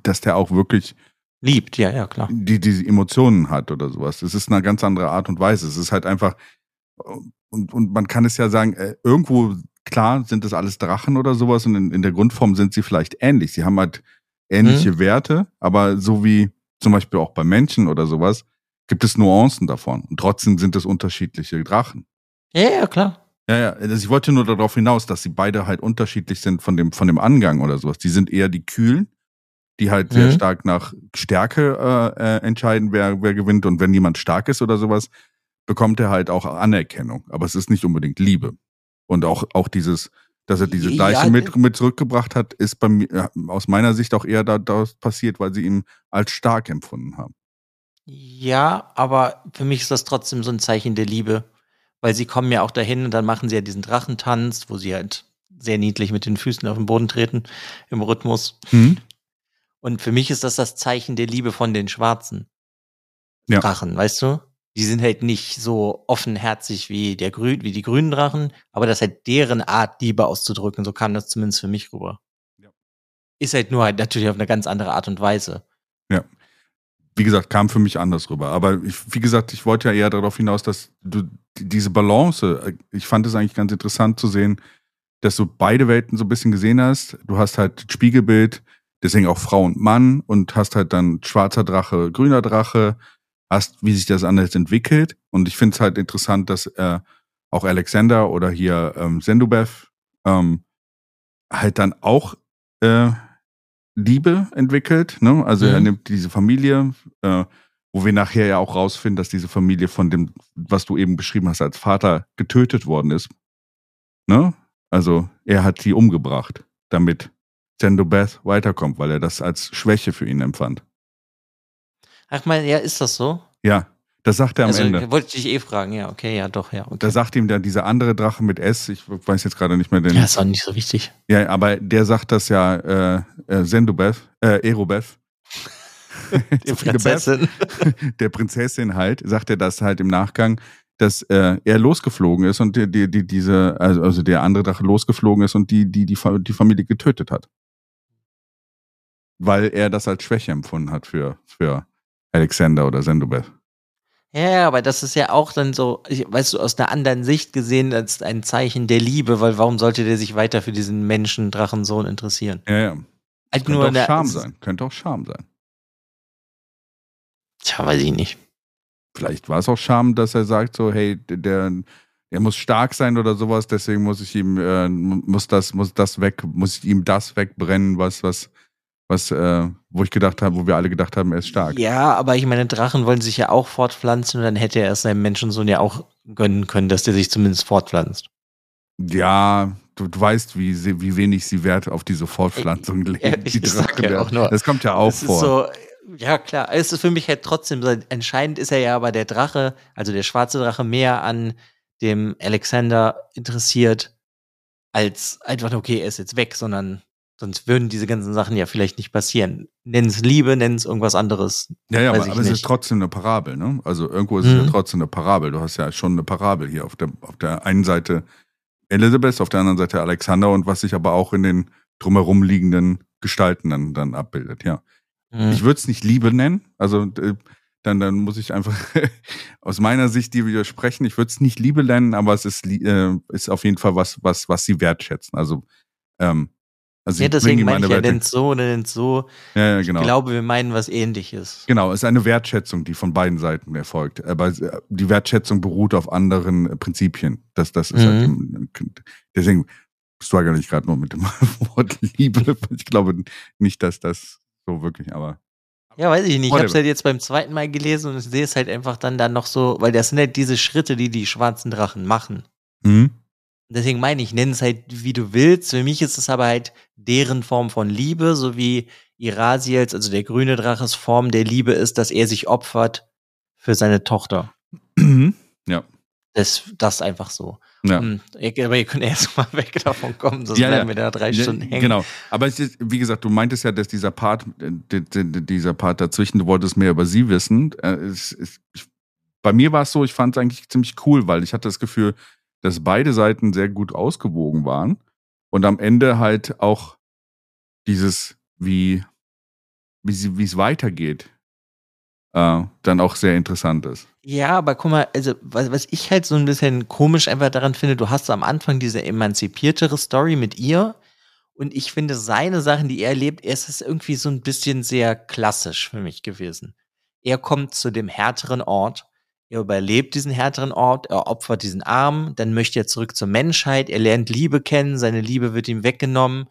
dass der auch wirklich Liebt, ja, ja, klar. die, diese Emotionen hat oder sowas. Es ist eine ganz andere Art und Weise. Es ist halt einfach, und, und man kann es ja sagen, äh, irgendwo, klar, sind das alles Drachen oder sowas und in, in der Grundform sind sie vielleicht ähnlich. Sie haben halt ähnliche Werte, aber so wie zum Beispiel auch bei Menschen oder sowas, gibt es Nuancen davon. Und trotzdem sind es unterschiedliche Drachen. Ja, ja, klar. Ja, ja, also ich wollte nur darauf hinaus, dass sie beide halt unterschiedlich sind von dem, von dem Angang oder sowas. Die sind eher die Kühlen, die halt sehr Mhm. stark nach Stärke äh, äh, entscheiden, wer, wer gewinnt. Und wenn jemand stark ist oder sowas, bekommt er halt auch Anerkennung. Aber es ist nicht unbedingt Liebe. Und auch, auch dieses, dass er diese Ja, Leiche äh, mit, mit zurückgebracht hat, ist bei mir ja, aus meiner Sicht auch eher da, da passiert, weil sie ihn als stark empfunden haben. Ja, aber für mich ist das trotzdem so ein Zeichen der Liebe, weil sie kommen ja auch dahin und dann machen sie ja diesen Drachentanz, wo sie halt sehr niedlich mit den Füßen auf den Boden treten im Rhythmus. Und für mich ist das das Zeichen der Liebe von den schwarzen Ja. Drachen, weißt du? Die sind halt nicht so offenherzig wie der Grün, wie die grünen Drachen, aber das ist halt deren Art, Liebe auszudrücken. So kam das zumindest für mich rüber. Ja. Ist halt nur halt natürlich auf eine ganz andere Art und Weise. Wie gesagt, kam für mich anders rüber. Aber ich, wie gesagt, ich wollte ja eher darauf hinaus, dass du die- diese Balance, äh, ich fand es eigentlich ganz interessant zu sehen, dass du beide Welten so ein bisschen gesehen hast. Du hast halt Spiegelbild, deswegen auch Frau und Mann und hast halt dann schwarzer Drache, grüner Drache, hast, wie sich das anders entwickelt. Und ich finde es halt interessant, dass äh, auch Alexander oder hier ähm, Sendubev ähm, halt dann auch äh, Liebe entwickelt. Ne? Also er Mhm. nimmt diese Familie, äh, wo wir nachher ja auch rausfinden, dass diese Familie von dem, was du eben beschrieben hast, als Vater getötet worden ist. Ne? Also er hat sie umgebracht, damit Sendobeth weiterkommt, weil er das als Schwäche für ihn empfand. Ach mal, ja, ist das so? Ja, das sagt er am also Ende. wollte ich dich eh fragen, ja, okay, ja, doch, ja, okay. Da sagt ihm dann dieser andere Drache mit S, ich weiß jetzt gerade nicht mehr den. ja, ist auch nicht so wichtig. Ja, aber der sagt das ja äh, äh, Sendobeth, äh, Erobeth. Viele Prinzessin. der Prinzessin halt, sagt er das halt im Nachgang, dass äh, er losgeflogen ist und die, die, die, diese, also, also der andere Drache losgeflogen ist und die, die, die, die Familie getötet hat. Weil er das als Schwäche empfunden hat für, für Alexander oder Sendobeth. Ja, aber das ist ja auch dann so, weißt du, aus einer anderen Sicht gesehen als ein Zeichen der Liebe, weil warum sollte der sich weiter für diesen Menschen, Drachensohn interessieren? Ja, ja. Halt Könnte nur auch Scham sein. Könnte auch Scham sein. Tja, weiß ich nicht. Vielleicht war es auch Scham, dass er sagt so, hey, der, er muss stark sein oder sowas, deswegen muss ich ihm, äh, muss das, muss das weg, muss ich ihm das wegbrennen, was, was, was, äh, wo ich gedacht habe, wo wir alle gedacht haben, er ist stark. Ja, aber ich meine, Drachen wollen sich ja auch fortpflanzen und dann hätte er es seinem Menschensohn ja auch gönnen können, dass der sich zumindest fortpflanzt. Ja, du, du weißt, wie, sie, wie wenig sie Wert auf diese Fortpflanzung legen. ich die sag Drachen ja nur, das kommt ja auch vor. so, ja klar, es ist für mich halt trotzdem entscheidend ist er ja aber der Drache, also der schwarze Drache mehr an dem Alexander interessiert, als einfach, okay, er ist jetzt weg, sondern sonst würden diese ganzen Sachen ja vielleicht nicht passieren. Nenn es Liebe, nenn es irgendwas anderes. ja, ja, aber, aber es ist trotzdem eine Parabel, ne? Also irgendwo ist es ja Mhm. trotzdem eine Parabel. Du hast ja schon eine Parabel hier auf der, auf der einen Seite Elizabeth, auf der anderen Seite Alexander und was sich aber auch in den drumherum liegenden Gestalten dann, dann abbildet, ja. Mhm. Ich würde es nicht Liebe nennen, also dann, dann muss ich einfach aus meiner Sicht dir widersprechen. Ich würde es nicht Liebe nennen, aber es ist, äh, ist auf jeden Fall was, was, was sie wertschätzen. Also, ähm, also ja, deswegen meine eine ich ja, nennt so oder nennt so. ja, ja, genau. Ich glaube, wir meinen was ähnliches. Genau, es ist eine Wertschätzung, die von beiden Seiten erfolgt. Aber äh, die Wertschätzung beruht auf anderen äh, Prinzipien. Das, das ist Mhm. halt, deswegen struggle ich gerade nur mit dem Wort Liebe. Ich glaube nicht, dass das so wirklich, aber Ja, weiß ich nicht. Ich habe es halt jetzt beim zweiten Mal gelesen und sehe es halt einfach dann da noch so, weil das sind halt diese Schritte, die die schwarzen Drachen machen. hm? Deswegen meine ich, nenn es halt, wie du willst. Für mich ist es aber halt deren Form von Liebe, so wie Irasiels, also der grüne Draches Form der Liebe ist, dass er sich opfert für seine Tochter. ja. Das, das ist einfach so. ja. Und, ihr- aber ihr könnt erst mal weg davon kommen, sonst Ja, ja. bleiben wir da drei Ja, Stunden hängen. Genau. Aber es ist, wie gesagt, du meintest ja, dass dieser Part, äh, dieser Part dazwischen, du wolltest mehr über sie wissen. Äh, Es, es, bei mir war es so, ich fand es eigentlich ziemlich cool, weil ich hatte das Gefühl, dass beide Seiten sehr gut ausgewogen waren und am Ende halt auch dieses, wie, wie sie, wie es weitergeht, äh, dann auch sehr interessant ist. Ja, aber guck mal, also was, was ich halt so ein bisschen komisch einfach daran finde, du hast am Anfang diese emanzipiertere Story mit ihr und ich finde seine Sachen, die er erlebt, es ist irgendwie so ein bisschen sehr klassisch für mich gewesen. Er kommt zu dem härteren Ort, er überlebt diesen härteren Ort, er opfert diesen Arm, dann möchte er zurück zur Menschheit, er lernt Liebe kennen, seine Liebe wird ihm weggenommen,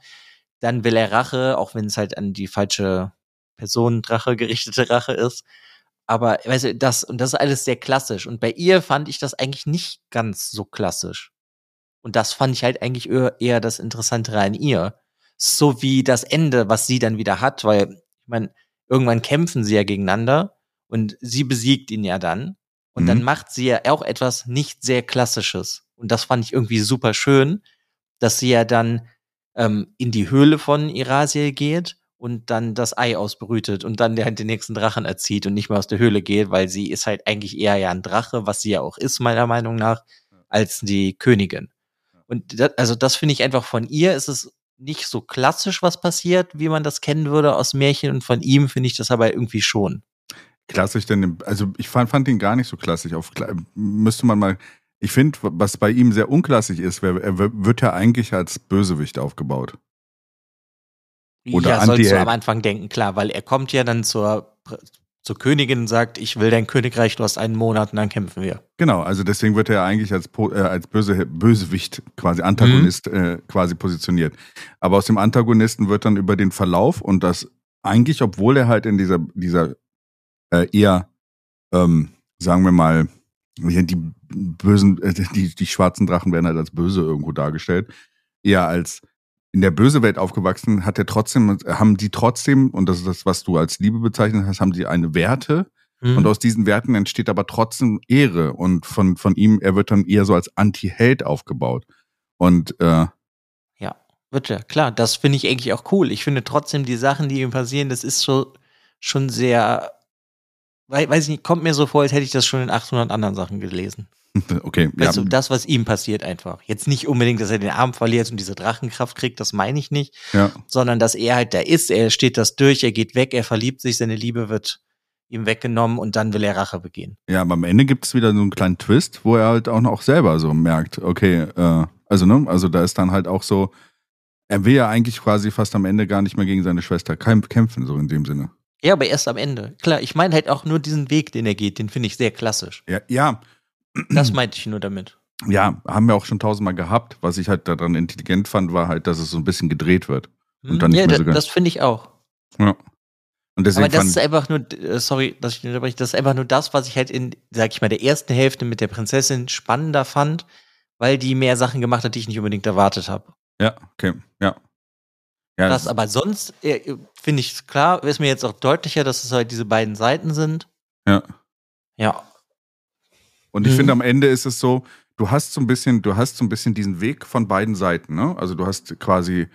dann will er Rache, auch wenn es halt an die falsche Person Drache gerichtete Rache ist. Aber weißt du, das und das ist alles sehr klassisch. Und bei ihr fand ich das eigentlich nicht ganz so klassisch. Und das fand ich halt eigentlich eher, eher das Interessantere an ihr. So wie das Ende, was sie dann wieder hat, weil, ich meine, irgendwann kämpfen sie ja gegeneinander und sie besiegt ihn ja dann. Und Mhm. dann macht sie ja auch etwas nicht sehr Klassisches. Und das fand ich irgendwie super schön, dass sie ja dann ähm, in die Höhle von Irasiel geht und dann das Ei ausbrütet und dann der halt den nächsten Drachen erzieht und nicht mehr aus der Höhle geht, weil sie ist halt eigentlich eher ja ein Drache, was sie ja auch ist, meiner Meinung nach, als die Königin. Und das, also das finde ich einfach von ihr ist es nicht so klassisch, was passiert, wie man das kennen würde aus Märchen und von ihm finde ich das aber irgendwie schon. Klassisch denn, also ich fand, fand ihn gar nicht so klassisch. Auf, müsste man mal, ich finde, was bei ihm sehr unklassisch ist, er wird ja eigentlich als Bösewicht aufgebaut. Oder ja, sollst du am Anfang denken, klar, weil er kommt ja dann zur, zur Königin und sagt, ich will dein Königreich, du hast einen Monat und dann kämpfen wir. Genau, also deswegen wird er eigentlich als, äh, als böse, Bösewicht, quasi Antagonist mhm. äh, quasi positioniert. Aber aus dem Antagonisten wird dann über den Verlauf und das eigentlich, obwohl er halt in dieser, dieser äh, eher, ähm, sagen wir mal, die bösen, äh, die, die schwarzen Drachen werden halt als böse irgendwo dargestellt, eher als in der böse Welt aufgewachsen, hat er trotzdem, haben die trotzdem, und das ist das, was du als Liebe bezeichnet hast, haben die eine Werte. Mhm. Und aus diesen Werten entsteht aber trotzdem Ehre. Und von, von ihm, er wird dann eher so als Anti-Held aufgebaut. Und äh, ja, wird ja, klar, das finde ich eigentlich auch cool. Ich finde trotzdem die Sachen, die ihm passieren, das ist so schon sehr, weiß ich nicht, kommt mir so vor, als hätte ich das schon in 800 anderen Sachen gelesen. Okay. Weißt ja. du, das, was ihm passiert einfach. Jetzt nicht unbedingt, dass er den Arm verliert und diese Drachenkraft kriegt, das meine ich nicht. Ja. Sondern, dass er halt da ist, er steht das durch, er geht weg, er verliebt sich, seine Liebe wird ihm weggenommen und dann will er Rache begehen. Ja, aber am Ende gibt es wieder so einen kleinen Twist, wo er halt auch noch selber so merkt, okay, äh, also, ne, also da ist dann halt auch so, er will ja eigentlich quasi fast am Ende gar nicht mehr gegen seine Schwester kämpfen, so in dem Sinne. Ja, aber erst am Ende. Klar, ich meine halt auch nur diesen Weg, den er geht, den finde ich sehr klassisch. Ja, ja, das meinte ich nur damit. Ja, haben wir auch schon tausendmal gehabt. Was ich halt daran intelligent fand, war halt, dass es so ein bisschen gedreht wird. Und dann ja, so das finde ich auch. Ja. Und deswegen Aber das ist einfach nur, äh, sorry, dass ich unterbreche, das ist einfach nur das, was ich halt in, sag ich mal, der ersten Hälfte mit der Prinzessin spannender fand, weil die mehr Sachen gemacht hat, die ich nicht unbedingt erwartet habe. Ja, okay, ja. Ja das, aber sonst äh, finde ich klar, ist mir jetzt auch deutlicher, dass es halt diese beiden Seiten sind. Ja. Ja, und ich mhm. finde, am Ende ist es so, du hast so ein bisschen, du hast so ein bisschen diesen Weg von beiden Seiten, ne? Also du hast quasi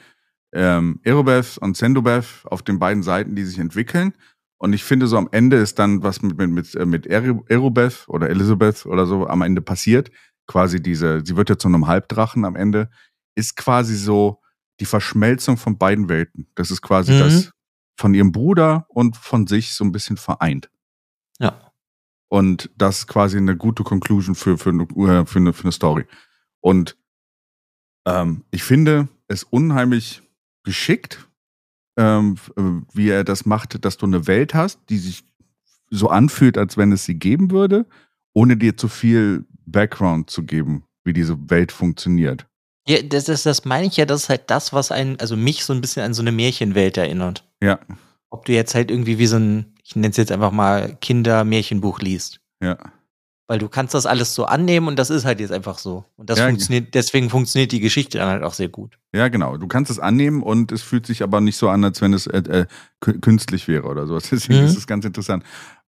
ähm, Aerobeth und Sendobeth auf den beiden Seiten, die sich entwickeln. Und ich finde, so am Ende ist dann, was mit, mit, mit, äh, mit Aerobeth oder Elizabeth oder so am Ende passiert, quasi diese, sie wird ja zu einem Halbdrachen am Ende, ist quasi so die Verschmelzung von beiden Welten. Das ist quasi mhm. das von ihrem Bruder und von sich so ein bisschen vereint. Ja. Und das ist quasi eine gute Conclusion für, für, äh, für, eine, für eine Story. Und ähm, ich finde es unheimlich geschickt, ähm, äh, wie er das macht, dass du eine Welt hast, die sich so anfühlt, als wenn es sie geben würde, ohne dir zu viel Background zu geben, wie diese Welt funktioniert. Ja, das, das, das meine ich ja, das ist halt das, was einen, also mich so ein bisschen an so eine Märchenwelt erinnert. Ja. Ob du jetzt halt irgendwie wie so ein, ich nenne es jetzt einfach mal Kinder-Märchenbuch liest. Ja. Weil du kannst das alles so annehmen und das ist halt jetzt einfach so. Und das ja, funktioniert, deswegen funktioniert die Geschichte dann halt auch sehr gut. Ja, genau. Du kannst es annehmen und es fühlt sich aber nicht so an, als wenn es äh, äh, künstlich wäre oder sowas. Deswegen mhm. ist es ganz interessant.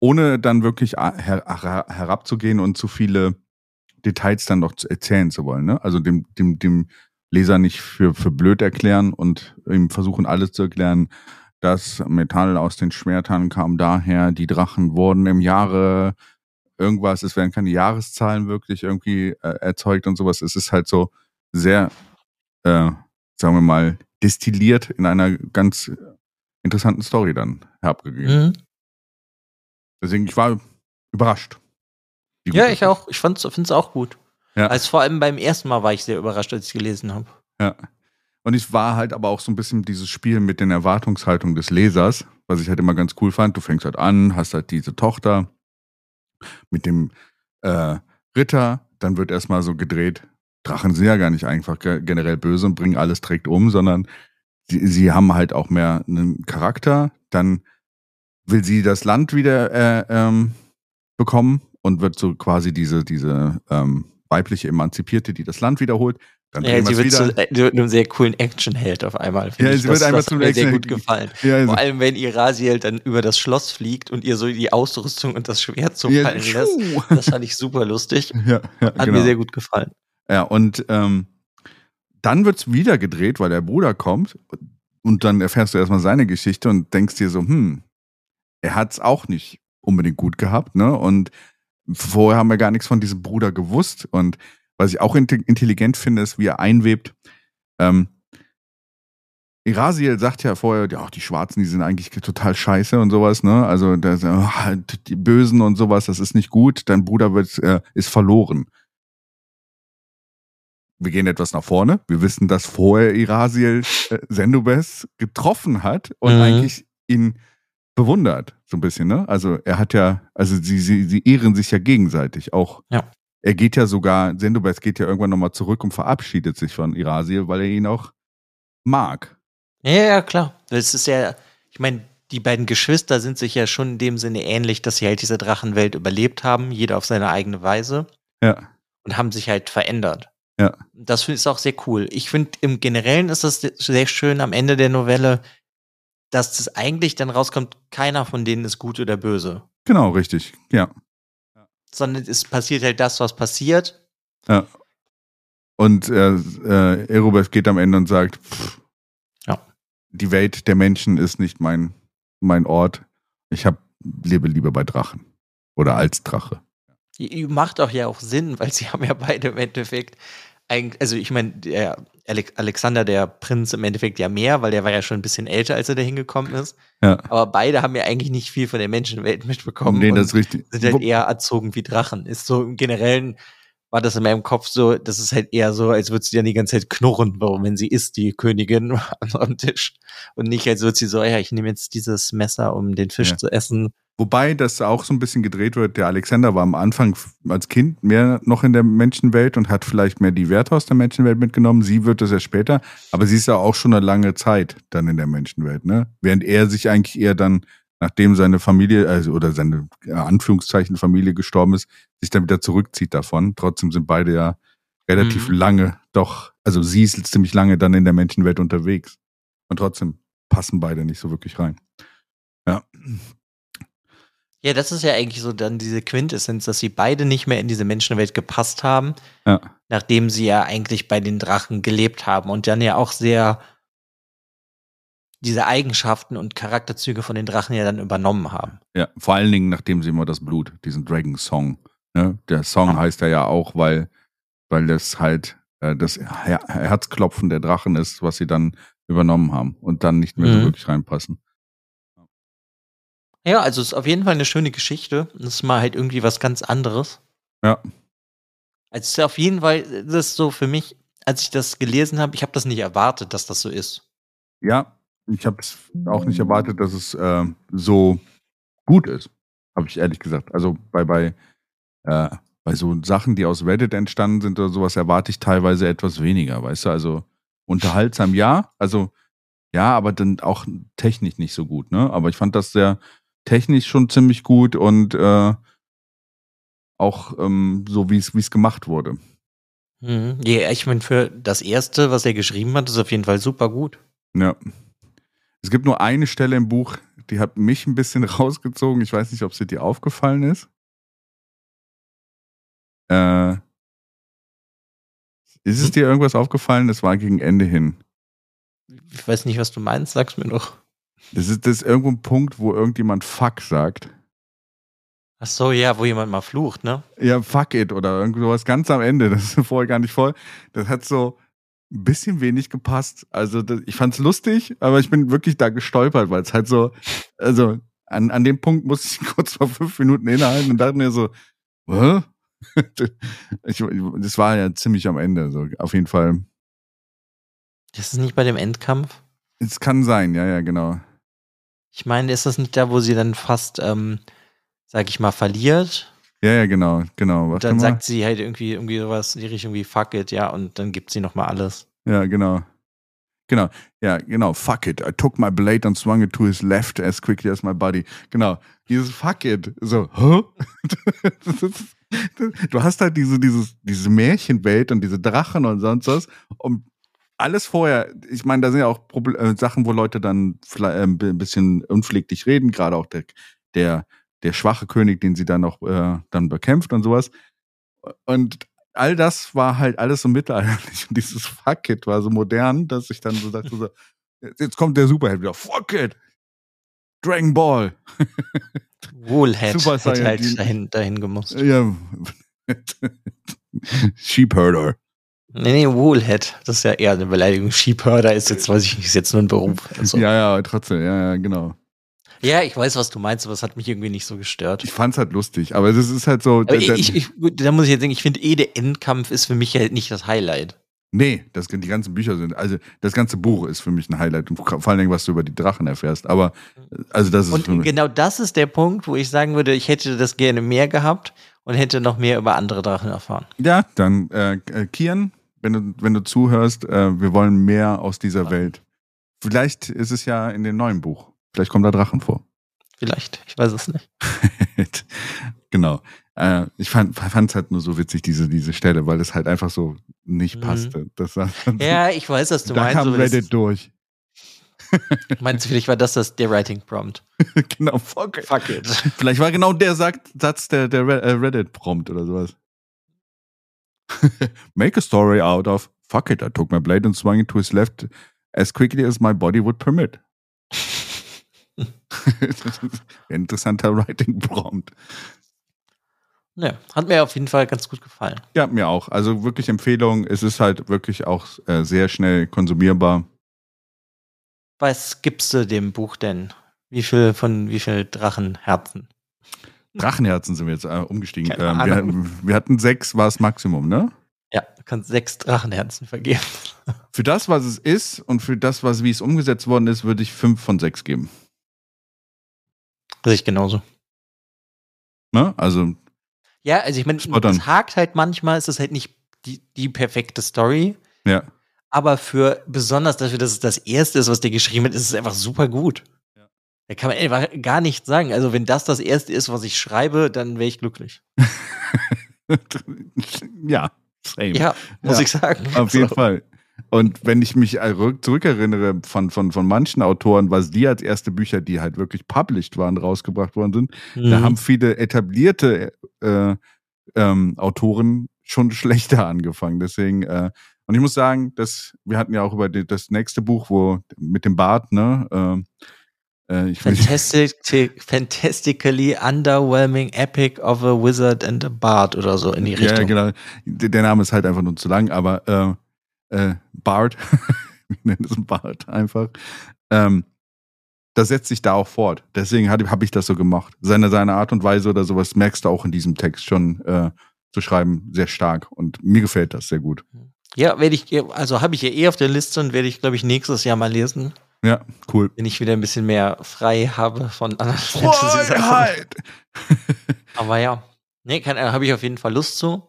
Ohne dann wirklich her her herabzugehen und zu viele Details dann noch erzählen zu wollen. Ne? Also dem, dem, dem Leser nicht für, für blöd erklären und ihm versuchen, alles zu erklären, das Metall aus den Schwertern kam daher, die Drachen wurden im Jahre irgendwas, es werden keine Jahreszahlen wirklich irgendwie äh, erzeugt und sowas. Es ist halt so sehr, äh, sagen wir mal, destilliert in einer ganz interessanten Story dann herabgegeben. Mhm. Deswegen, ich war überrascht. Ja, ich auch. Ich finde es auch gut. Ja. Also vor allem beim ersten Mal war ich sehr überrascht, als ich gelesen habe. Ja. Und ich war halt aber auch so ein bisschen dieses Spiel mit den Erwartungshaltungen des Lesers, was ich halt immer ganz cool fand. Du fängst halt an, hast halt diese Tochter mit dem äh, Ritter, dann wird erstmal so gedreht, Drachen sind ja gar nicht einfach generell böse und bringen alles direkt um, sondern sie, sie haben halt auch mehr einen Charakter. Dann will sie das Land wieder äh, ähm, bekommen und wird so quasi diese, diese ähm, weibliche Emanzipierte, die das Land wiederholt. Dann ja, sie wird zu äh, einem sehr coolen Actionheld auf einmal. Ja, sie das, wird einfach zum mir sehr gut gefallen. Ja, Vor allem, wenn Irasiel dann über das Schloss fliegt und ihr so die Ausrüstung und das Schwert so ja, fallen lässt. Das fand ich super lustig. Ja, ja, Hat genau. mir sehr gut gefallen. Ja, und ähm, dann wird's wieder gedreht, weil der Bruder kommt. und dann erfährst du erstmal seine Geschichte und denkst dir so, hm, er hat's auch nicht unbedingt gut gehabt, ne? Und vorher haben wir gar nichts von diesem Bruder gewusst. Und was ich auch intelligent finde, ist, wie er einwebt. Ähm, Irasiel sagt ja vorher, ja, die Schwarzen, die sind eigentlich total scheiße und sowas, ne? Also das, die Bösen und sowas, das ist nicht gut. Dein Bruder wird, äh, ist verloren. Wir gehen etwas nach vorne. Wir wissen, dass vorher Irasiel äh, Sendubes getroffen hat und mhm. eigentlich ihn bewundert, so ein bisschen, ne? Also er hat ja, also sie, sie, sie ehren sich ja gegenseitig auch. Ja. Er geht ja sogar, Sendubes geht ja irgendwann nochmal zurück und verabschiedet sich von Irasiel, weil er ihn auch mag. Ja, ja, klar. Das ist ja, ich meine, die beiden Geschwister sind sich ja schon in dem Sinne ähnlich, dass sie halt diese Drachenwelt überlebt haben, jeder auf seine eigene Weise. Ja. Und haben sich halt verändert. Ja. Das finde ich auch sehr cool. Ich finde, im Generellen ist das sehr schön am Ende der Novelle, dass das eigentlich dann rauskommt, keiner von denen ist gut oder böse. Genau, richtig, ja. Sondern es passiert halt das, was passiert. Ja. Und äh, äh, geht am Ende und sagt, pff, die Welt der Menschen ist nicht mein, mein Ort. Ich hab, lebe lieber bei Drachen. Oder als Drache. Macht auch ja auch Sinn, weil sie haben ja beide im Endeffekt also ich meine, der Alexander, der Prinz im Endeffekt ja mehr, weil der war ja schon ein bisschen älter, als er da hingekommen ist. Ja. Aber beide haben ja eigentlich nicht viel von der Menschenwelt mitbekommen. Nee, das ist richtig. Sind halt eher erzogen wie Drachen. Ist so im Generellen war das in meinem Kopf so, das ist halt eher so, als würde sie dann die ganze Zeit knurren, warum, wenn sie ist, die Königin am Tisch. Und nicht, als würde sie so, ja, ich nehme jetzt dieses Messer, um den Fisch ja. zu essen. Wobei das auch so ein bisschen gedreht wird. Der Alexander war am Anfang als Kind mehr noch in der Menschenwelt und hat vielleicht mehr die Werte aus der Menschenwelt mitgenommen. Sie wird das ja später, aber sie ist ja auch schon eine lange Zeit dann in der Menschenwelt, ne? Während er sich eigentlich eher dann nachdem seine Familie, also oder seine äh, Anführungszeichen Familie gestorben ist, sich dann wieder zurückzieht davon. Trotzdem sind beide ja relativ mhm. lange doch, also sie ist ziemlich lange dann in der Menschenwelt unterwegs. Und trotzdem passen beide nicht so wirklich rein. Ja. Ja, das ist ja eigentlich so dann diese Quintessenz, dass sie beide nicht mehr in diese Menschenwelt gepasst haben, ja. nachdem sie ja eigentlich bei den Drachen gelebt haben und dann ja auch sehr diese Eigenschaften und Charakterzüge von den Drachen ja dann übernommen haben. Ja, vor allen Dingen, nachdem sie immer das Blut, diesen Dragon Song. Ne? Der Song ja. heißt er ja auch, weil, weil das halt äh, das Her Herzklopfen der Drachen ist, was sie dann übernommen haben und dann nicht mehr mhm. so wirklich reinpassen. Ja, also es ist auf jeden Fall eine schöne Geschichte. Das ist mal halt irgendwie was ganz anderes. Ja. Also es ist auf jeden Fall, das ist so für mich, als ich das gelesen habe, ich habe das nicht erwartet, dass das so ist. Ja, ich habe es auch nicht erwartet, dass es äh, so gut ist, habe ich ehrlich gesagt. Also bei, bei, äh, bei so Sachen, die aus Reddit entstanden sind oder sowas, erwarte ich teilweise etwas weniger, weißt du? Also unterhaltsam ja, also ja, aber dann auch technisch nicht so gut, ne? Aber ich fand das sehr technisch schon ziemlich gut und äh, auch ähm, so, wie es gemacht wurde. Mhm. Ja, ich meine, für das erste, was er geschrieben hat, ist auf jeden Fall super gut. Ja. Es gibt nur eine Stelle im Buch, die hat mich ein bisschen rausgezogen. Ich weiß nicht, ob sie dir aufgefallen ist. Äh, ist es hm? dir irgendwas aufgefallen? Das war gegen Ende hin. Ich weiß nicht, was du meinst, sag's mir doch. Das ist, das ist irgendwo ein Punkt, wo irgendjemand Fuck sagt. Ach so, ja, wo jemand mal flucht, ne? Ja, fuck it oder irgendwas ganz am Ende. Das ist vorher gar nicht voll. Das hat so, ein bisschen wenig gepasst. Also das, ich fand's lustig, aber ich bin wirklich da gestolpert, weil es halt so, also an, an dem Punkt musste ich kurz vor fünf Minuten innehalten und dachte mir so, Hä? ich, das war ja ziemlich am Ende, so auf jeden Fall. Das ist nicht bei dem Endkampf? Es kann sein, ja, ja, genau. Ich meine, ist das nicht da, wo sie dann fast, ähm, sag ich mal, verliert? Ja, ja, genau, genau. Warte und dann mal. sagt sie halt irgendwie, irgendwie sowas in die Richtung wie fuck it, ja, und dann gibt sie nochmal alles. Ja, genau. Genau, ja, genau. Fuck it. I took my blade and swung it to his left as quickly as my body. Genau. Dieses Fuck it. So, hä? du hast halt diese, dieses, diese Märchenwelt und diese Drachen und sonst was. Und alles vorher, ich meine, da sind ja auch Probl äh, Sachen, wo Leute dann äh, ein bisschen unpfleglich reden, gerade auch der, der der schwache König, den sie dann noch äh, dann bekämpft und sowas. Und all das war halt alles so mittelalterlich und dieses Fuck it war so modern, dass ich dann so dachte so, Jetzt, kommt der Superheld wieder. Fuck it! Dragon Ball. Super hätte halt dahin, dahin gemusst. Ja. Sheepherder. Nee, nee, Woolhead. Das ist ja eher eine Beleidigung. Sheepherder ist jetzt, weiß ich nicht, ist jetzt nur ein Beruf. Also. Ja. Ja, ja, trotzdem, ja, ja, genau. ich weiß, was du meinst, aber es hat mich irgendwie nicht so gestört. Ich fand's halt lustig, aber das ist halt so. Ich, ich, gut, da muss ich jetzt sagen, ich finde eh, der Endkampf ist für mich halt nicht das Highlight. nee, das, die ganzen Bücher sind, also das ganze Buch ist für mich ein Highlight und vor allen Dingen, was du über die Drachen erfährst. Aber also das ist Und genau das ist der Punkt, wo ich sagen würde, ich hätte das gerne mehr gehabt und hätte noch mehr über andere Drachen erfahren. Ja, dann äh, Kian, wenn du, wenn du zuhörst, äh, wir wollen mehr aus dieser Welt. Vielleicht ist es ja in dem neuen Buch. Vielleicht kommt da Drachen vor. Vielleicht, ich weiß es nicht. genau. Äh, ich fand es halt nur so witzig, diese, diese Stelle, weil es halt einfach so nicht Mhm. passte. Das, Ja, ich weiß, was du da meinst. kam aber das- Reddit durch. Meinst du, vielleicht war das, das der Writing Prompt? genau, fuck it. Fuck it. Vielleicht war genau der Satz der, der äh, Reddit-Prompt oder sowas. Make a story out of fuck it, I took my blade and swung it to his left as quickly as my body would permit. Interessanter Writing-Prompt. Ja, hat mir auf jeden Fall ganz gut gefallen. Ja, mir auch. Also wirklich Empfehlung. Es ist halt wirklich auch äh, sehr schnell konsumierbar. Was gibst du dem Buch denn? Wie viel von wie viel Drachenherzen? Drachenherzen sind wir jetzt äh, umgestiegen. Ähm, wir, wir hatten sechs, war das Maximum, ne? Ja, du kannst sechs Drachenherzen vergeben. Für das, was es ist und für das, was wie es umgesetzt worden ist, würde ich fünf von sechs geben. Sehe ich genauso. Ne? Also, Ja, also ich meine, es hakt halt manchmal, es ist halt nicht die, die perfekte Story, ja. aber für besonders dafür, dass es das erste ist, was der geschrieben hat, ist es einfach super gut. Da kann man einfach gar nichts sagen. Also wenn das das erste ist, was ich schreibe, dann wäre ich glücklich. ja, same. Ja, muss Ja, ich sagen. Auf jeden So. Fall. Und wenn ich mich äh, rück- zurückerinnere von, von, von manchen Autoren, was die als erste Bücher, die halt wirklich published waren, rausgebracht worden sind, da Mhm. haben viele etablierte äh, ähm, Autoren schon schlechter angefangen. Deswegen, äh, und ich muss sagen, dass wir hatten ja auch über die, das nächste Buch, wo mit dem Bart, ne? ähm, äh, Fantastic, fantastically underwhelming epic of a wizard and a bard oder so in die Richtung. Ja, genau. Der Name ist halt einfach nur zu lang, aber äh, äh, Bart, wir nennen es Bart einfach, ähm, das setzt sich da auch fort. Deswegen habe hab ich das so gemacht. Seine, seine Art und Weise oder sowas merkst du auch in diesem Text schon äh, zu schreiben, sehr stark. Und mir gefällt das sehr gut. Ja, werde ich, also habe ich ja eh auf der Liste und werde ich, glaube ich, nächstes Jahr mal lesen, Ja, cool. wenn ich wieder ein bisschen mehr frei habe von anderen. Freiheit! Aber ja, nee, kann- äh, habe ich auf jeden Fall Lust zu.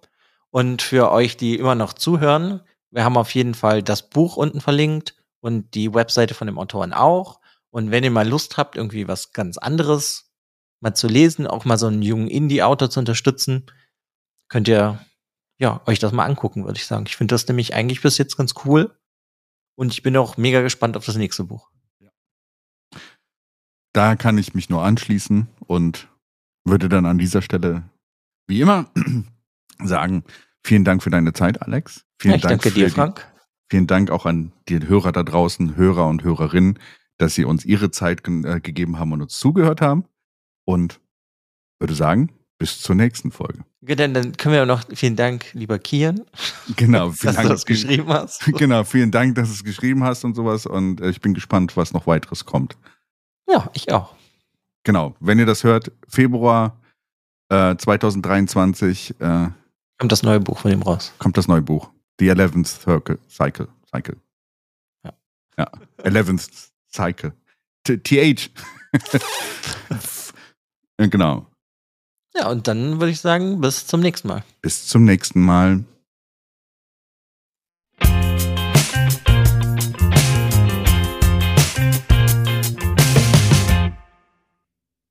Und für euch, die immer noch zuhören, wir haben auf jeden Fall das Buch unten verlinkt und die Webseite von dem Autoren auch. Und wenn ihr mal Lust habt, irgendwie was ganz anderes mal zu lesen, auch mal so einen jungen Indie-Autor zu unterstützen, könnt ihr ja euch das mal angucken, würde ich sagen. Ich finde das nämlich eigentlich bis jetzt ganz cool. Und ich bin auch mega gespannt auf das nächste Buch. Da kann ich mich nur anschließen und würde dann an dieser Stelle, wie immer, sagen, vielen Dank für deine Zeit, Alex. Vielen Ja, Dank danke für dir, die- Frank. Vielen Dank auch an die Hörer da draußen, Hörer und Hörerinnen, dass sie uns ihre Zeit ge äh, gegeben haben und uns zugehört haben. Und würde sagen, bis zur nächsten Folge. Dann, dann können wir noch, vielen Dank, lieber Kian, Genau, vielen dass du Dank. das geschrieben hast. Genau, vielen Dank, dass du es geschrieben hast und sowas. Und äh, ich bin gespannt, was noch weiteres kommt. Ja, ich auch. Genau, wenn ihr das hört, Februar äh, 2023 äh, Kommt das neue Buch von ihm raus. kommt das neue Buch. The 11th Circle. Cycle. Cycle. Ja. Ja. 11th Cycle. T- TH. Genau. Ja, und dann würde ich sagen, bis zum nächsten Mal. Bis zum nächsten Mal.